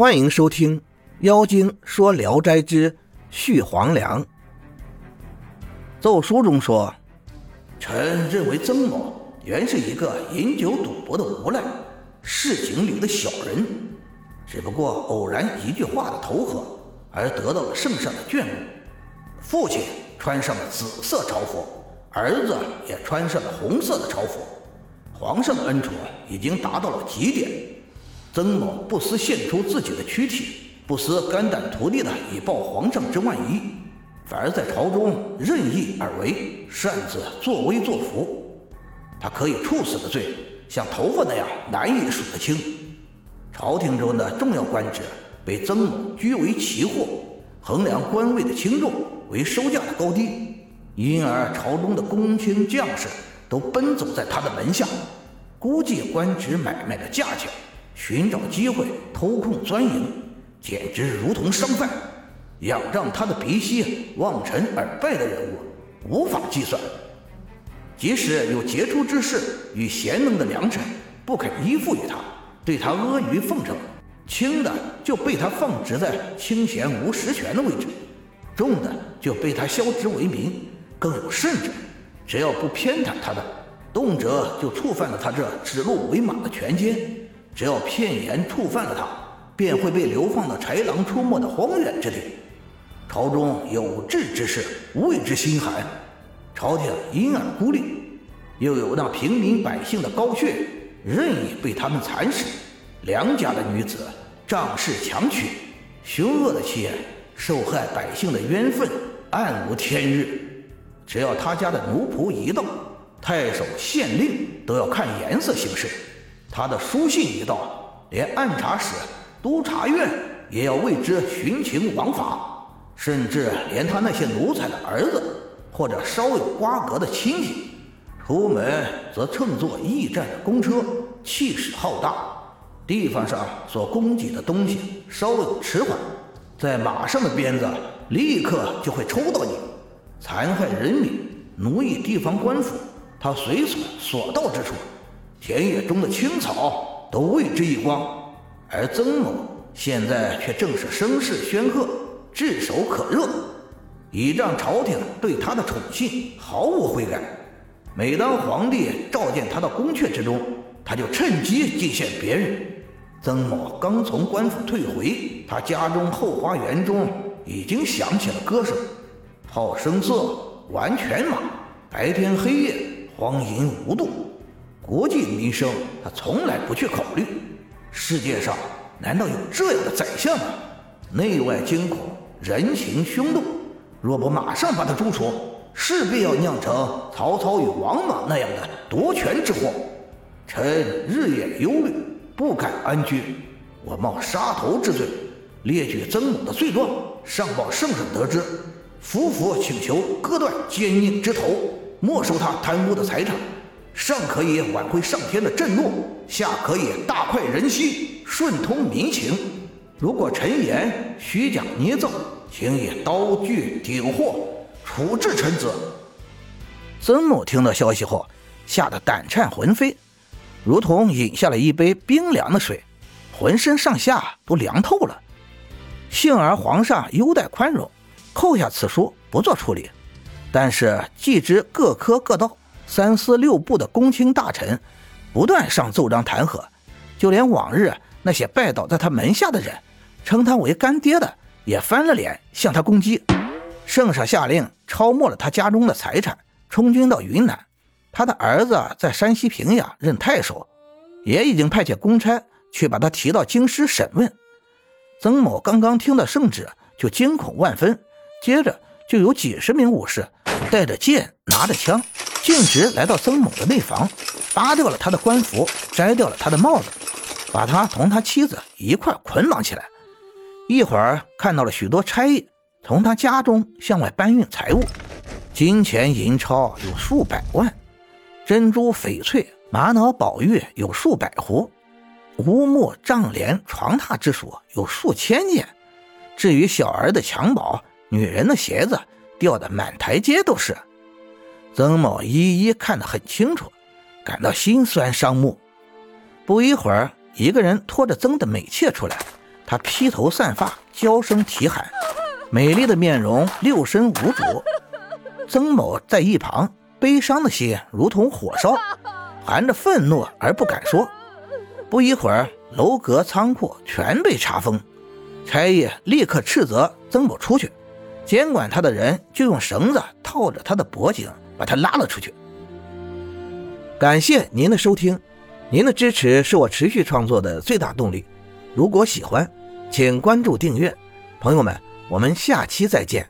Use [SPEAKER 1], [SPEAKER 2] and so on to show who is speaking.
[SPEAKER 1] 欢迎收听《妖精说聊斋之续黄粱》。奏书中说，
[SPEAKER 2] 臣认为曾某原是一个饮酒赌博的无赖，市井里的小人，只不过偶然一句话的投合，而得到了圣上的眷顾。父亲穿上了紫色朝服，儿子也穿上了红色的朝服，皇上的恩宠已经达到了极点。曾某不思献出自己的躯体，不思肝胆涂地的以报皇上之万一，反而在朝中任意而为，擅自作威作福。他可以处死的罪，像头发那样难以数得清。朝廷中的重要官职被曾某居为奇货，衡量官位的轻重为收价的高低，因而朝中的公卿将士都奔走在他的门下，估计官职买卖的价钱。寻找机会偷空钻营，简直如同商贩。仰仗他的鼻息望尘而败的人物无法计算。即使有杰出之士与贤能的良臣不肯依附于他，对他阿谀奉承，轻的就被他放置在清闲无实权的位置，重的就被他削职为民。更有甚者，只要不偏袒他的，动辄就触犯了他这指鹿为马的权奸。只要片言触犯了他，便会被流放到豺狼出没的荒远之地。朝中有志之士为之心寒，朝廷因而孤立。又有那平民百姓的高血，任意被他们蚕食。良家的女子仗势强取，凶恶的气焰，受害百姓的冤愤暗无天日。只要他家的奴仆一到，太守县令都要看颜色行事。他的书信一到，连按察使、督察院也要为之徇情枉法，甚至连他那些奴才的儿子或者稍有瓜葛的亲戚，出门则乘坐驿站的公车，气势浩大。地方上所供给的东西稍有迟缓，在马上的鞭子立刻就会抽到你，残害人民、奴役地方官府，他随所所到之处。田野中的青草都为之一光，而曾某现在却正是声势煊赫，炙手可热，倚仗朝廷对他的宠信毫无悔改。每当皇帝召见他到宫阙之中，他就趁机进献别人。曾某刚从官府退回，他家中后花园中已经响起了歌声，好声色，玩犬马，白天黑夜，荒淫无度。国计民生，他从来不去考虑。世界上难道有这样的宰相吗？内外惊恐，人情凶动，若不马上把他诛除，势必要酿成曹操与王莽那样的夺权之祸。臣日夜忧虑，不敢安居。我冒杀头之罪，列举曾某的罪状，上报圣上得知。夫妇请求割断奸佞之头，没收他贪污的财产。上可以挽回上天的震怒，下可以大快人心，顺通民情。如果陈言虚假捏造，请以刀具顶货处置臣子。
[SPEAKER 1] 曾某听到消息后，吓得胆颤魂飞，如同饮下了一杯冰凉的水，浑身上下都凉透了。幸而皇上优待宽容，扣下此书不做处理，但是既知各科各道。三司六部的公卿大臣不断上奏章弹劾，就连往日那些拜倒在他门下的人，称他为干爹的，也翻了脸向他攻击。圣上下令抄没了他家中的财产，充军到云南。他的儿子在山西平阳任太守，也已经派遣公差去把他提到京师审问。曾某刚刚听到圣旨，就惊恐万分，接着就有几十名武士带着剑，拿着枪。径直来到曾某的内房，扒掉了他的官服，摘掉了他的帽子，把他同他妻子一块捆绑起来。一会儿看到了许多差役从他家中向外搬运财物，金钱银钞有数百万，珍珠翡翠、玛瑙宝玉有数百壶，乌木帐帘床榻之属有数千件。至于小儿的襁褓、女人的鞋子，掉的满台阶都是。曾某一一看得很清楚，感到心酸伤目。不一会儿，一个人拖着曾的美妾出来，他披头散发，娇声啼喊，美丽的面容六神无主。曾某在一旁，悲伤的心如同火烧，含着愤怒而不敢说。不一会儿，楼阁仓库全被查封，差役立刻斥责曾某出去，监管他的人就用绳子套着他的脖颈，把他拉了出去。感谢您的收听，您的支持是我持续创作的最大动力。如果喜欢，请关注订阅，朋友们，我们下期再见。